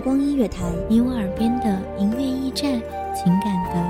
光音乐台，你我耳边的音乐驿站，情感的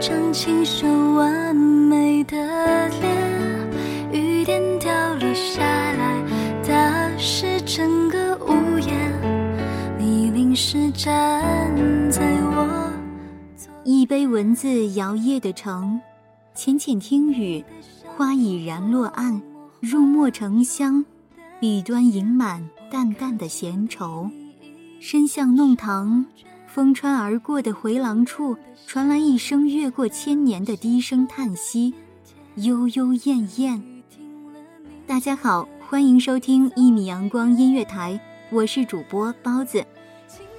张清秀完美的脸？雨点掉了下来，打湿整个屋檐。你淋湿站在我一杯文字摇曳的城，浅浅听雨，花已然落岸，入墨成香，笔端盈满淡淡的闲愁。深巷弄堂，风穿而过的回廊处，传来一声越过千年的低声叹息，悠悠燕燕。大家好，欢迎收听一米阳光音乐台，我是主播包子。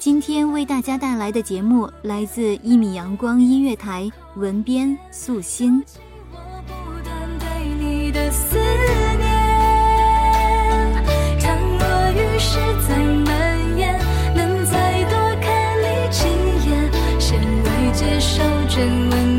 今天为大家带来的节目来自一米阳光音乐台，文编素心。我不断对你的思念，倘若雨势再问问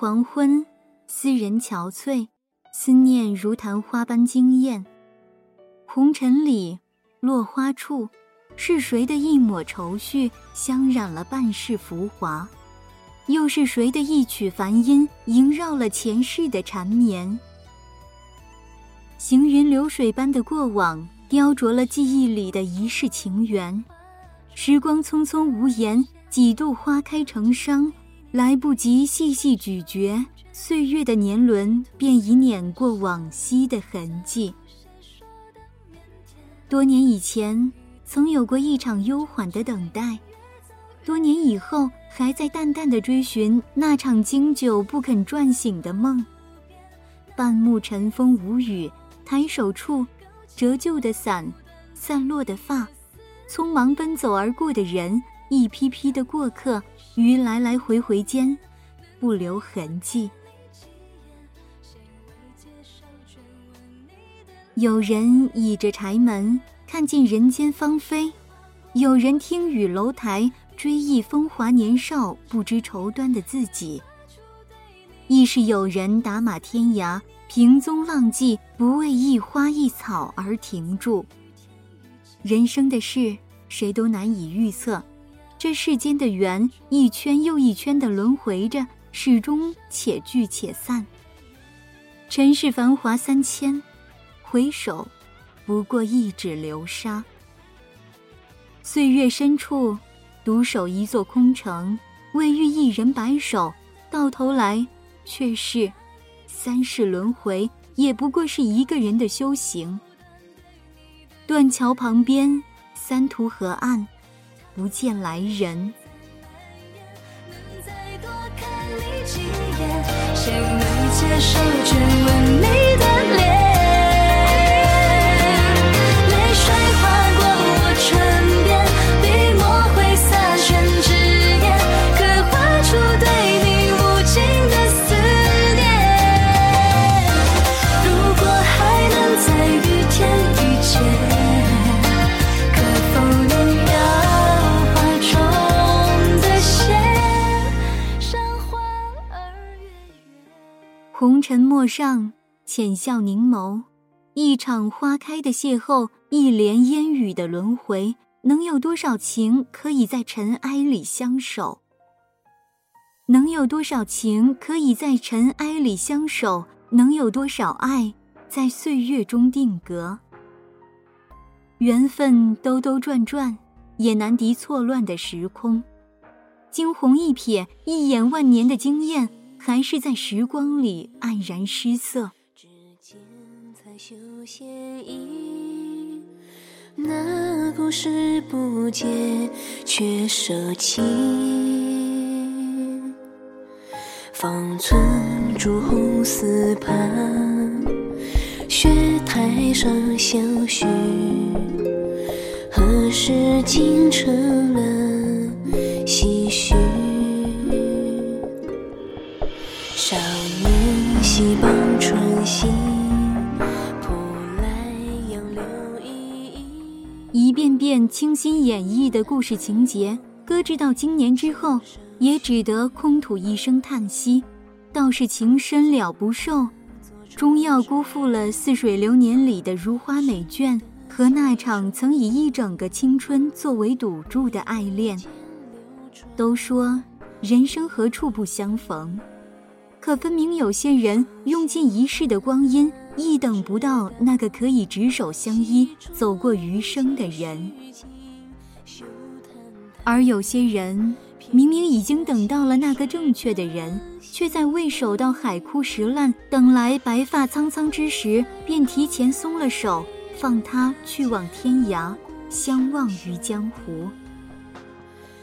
黄昏，思人憔悴，思念如昙花般惊艳。红尘里，落花处，是谁的一抹愁绪香染了半世浮华？又是谁的一曲梵音萦绕了前世的缠绵？行云流水般的过往，雕琢了记忆里的一世情缘。时光匆匆无言，几度花开成伤，来不及细细咀嚼，岁月的年轮便已碾过往昔的痕迹。多年以前，曾有过一场悠缓的等待；多年以后，还在淡淡的追寻那场经久不肯转醒的梦。半目尘风无语，抬手处，折旧的伞，散落的发，匆忙奔走而过的人，一批批的过客，于来来回回间，不留痕迹。有人倚着柴门，看尽人间芳菲；有人听雨楼台，追忆风华年少不知愁端的自己。亦是有人打马天涯，凭踪浪迹，不为一花一草而停住。人生的事，谁都难以预测。这世间的缘，一圈又一圈的轮回着，始终且聚且散。尘世繁华三千，回首，不过一指流沙。岁月深处，独守一座空城，为遇一人白首，到头来却是三世轮回，也不过是一个人的修行。断桥旁边，三途河岸，不见来人。能再多看你几眼，谁能接受这完美红尘陌上，浅笑凝眸，一场花开的邂逅，一帘烟雨的轮回，能有多少情可以在尘埃里相守？能有多少情可以在尘埃里相守？能有多少爱在岁月中定格？缘分兜兜转转，也难敌错乱的时空。惊鸿一瞥，一眼万年的惊艳，还是在时光里黯然失色。指尖才修仙意，那故事不解却舍弃。方寸朱红丝畔，雪台上相许，何时竟成了唏嘘？年溪傍春熙，浦来杨柳依依。一遍遍清新演绎的故事情节，搁置到今年之后，也只得空吐一声叹息。倒是情深了不受，终要辜负了《似水流年》里的如花美眷和那场曾以一整个青春作为赌注的爱恋。都说人生何处不相逢，可分明有些人用尽一世的光阴，亦等不到那个可以执手相依、走过余生的人。而有些人明明已经等到了那个正确的人，却在未守到海枯石烂、等来白发苍苍之时，便提前松了手，放他去往天涯，相忘于江湖。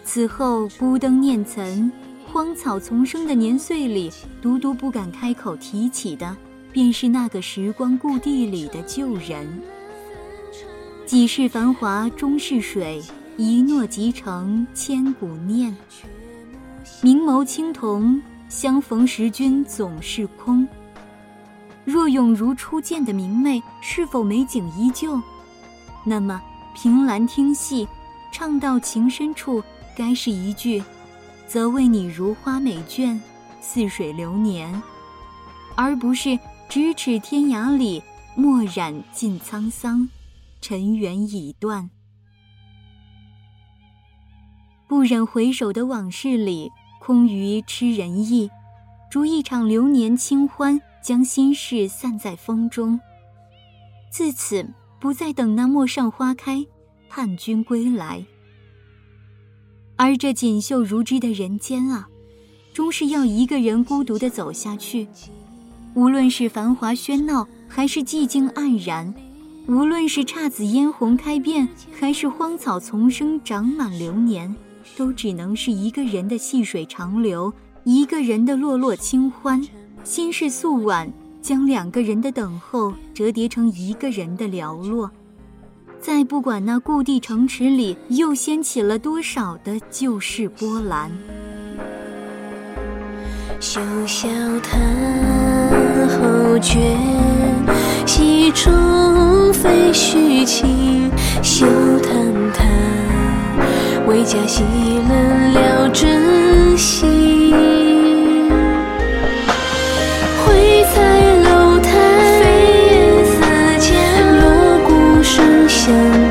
此后孤灯念岑，荒草丛生的年岁里，独独不敢开口提起的，便是那个时光故地里的旧人。几世繁华终是水，一诺即成千古念。明眸青铜，相逢时君总是空。若永如初见的明媚，是否美景依旧？那么凭栏听戏，唱到情深处，该是一句“则为你如花美眷，似水流年”，而不是“咫尺天涯里，墨染尽沧桑，尘缘已断”。不忍回首的往事里，空余痴人意，逐一场流年清欢，将心事散在风中。自此，不再等那陌上花开，盼君归来。而这锦绣如织的人间啊，终是要一个人孤独的走下去。无论是繁华喧闹，还是寂静黯然；无论是姹紫嫣红开遍，还是荒草丛生长满流年，都只能是一个人的细水长流，一个人的落落清欢。心事素晚，将两个人的等候折叠成一个人的寥落。再不管那故地城池里又掀起了多少的旧事波澜。休笑叹后觉，戏中非虚情。休叹叹，为佳戏冷了真心。声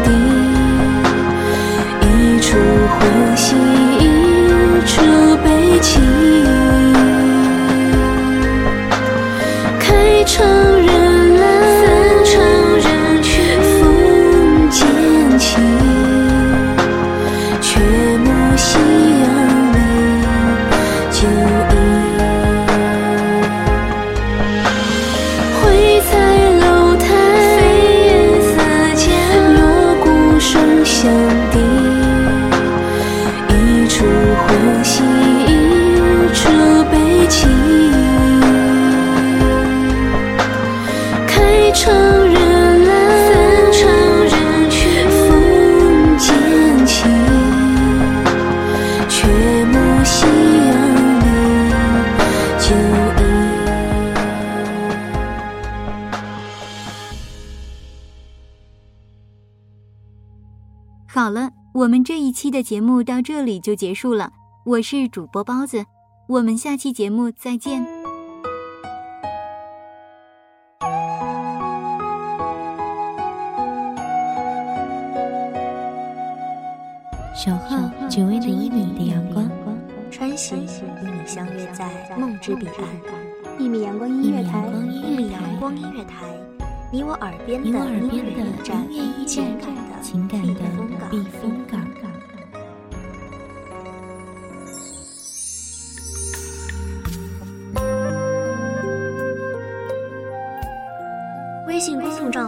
期的节目到这里就结束了。我是主播包子，我们下期节目再见。守候只为那一米的阳光，穿行与你相约在梦之彼岸。一米阳光音乐台，一米阳光音乐台，你我耳边的音乐驿站，情感的避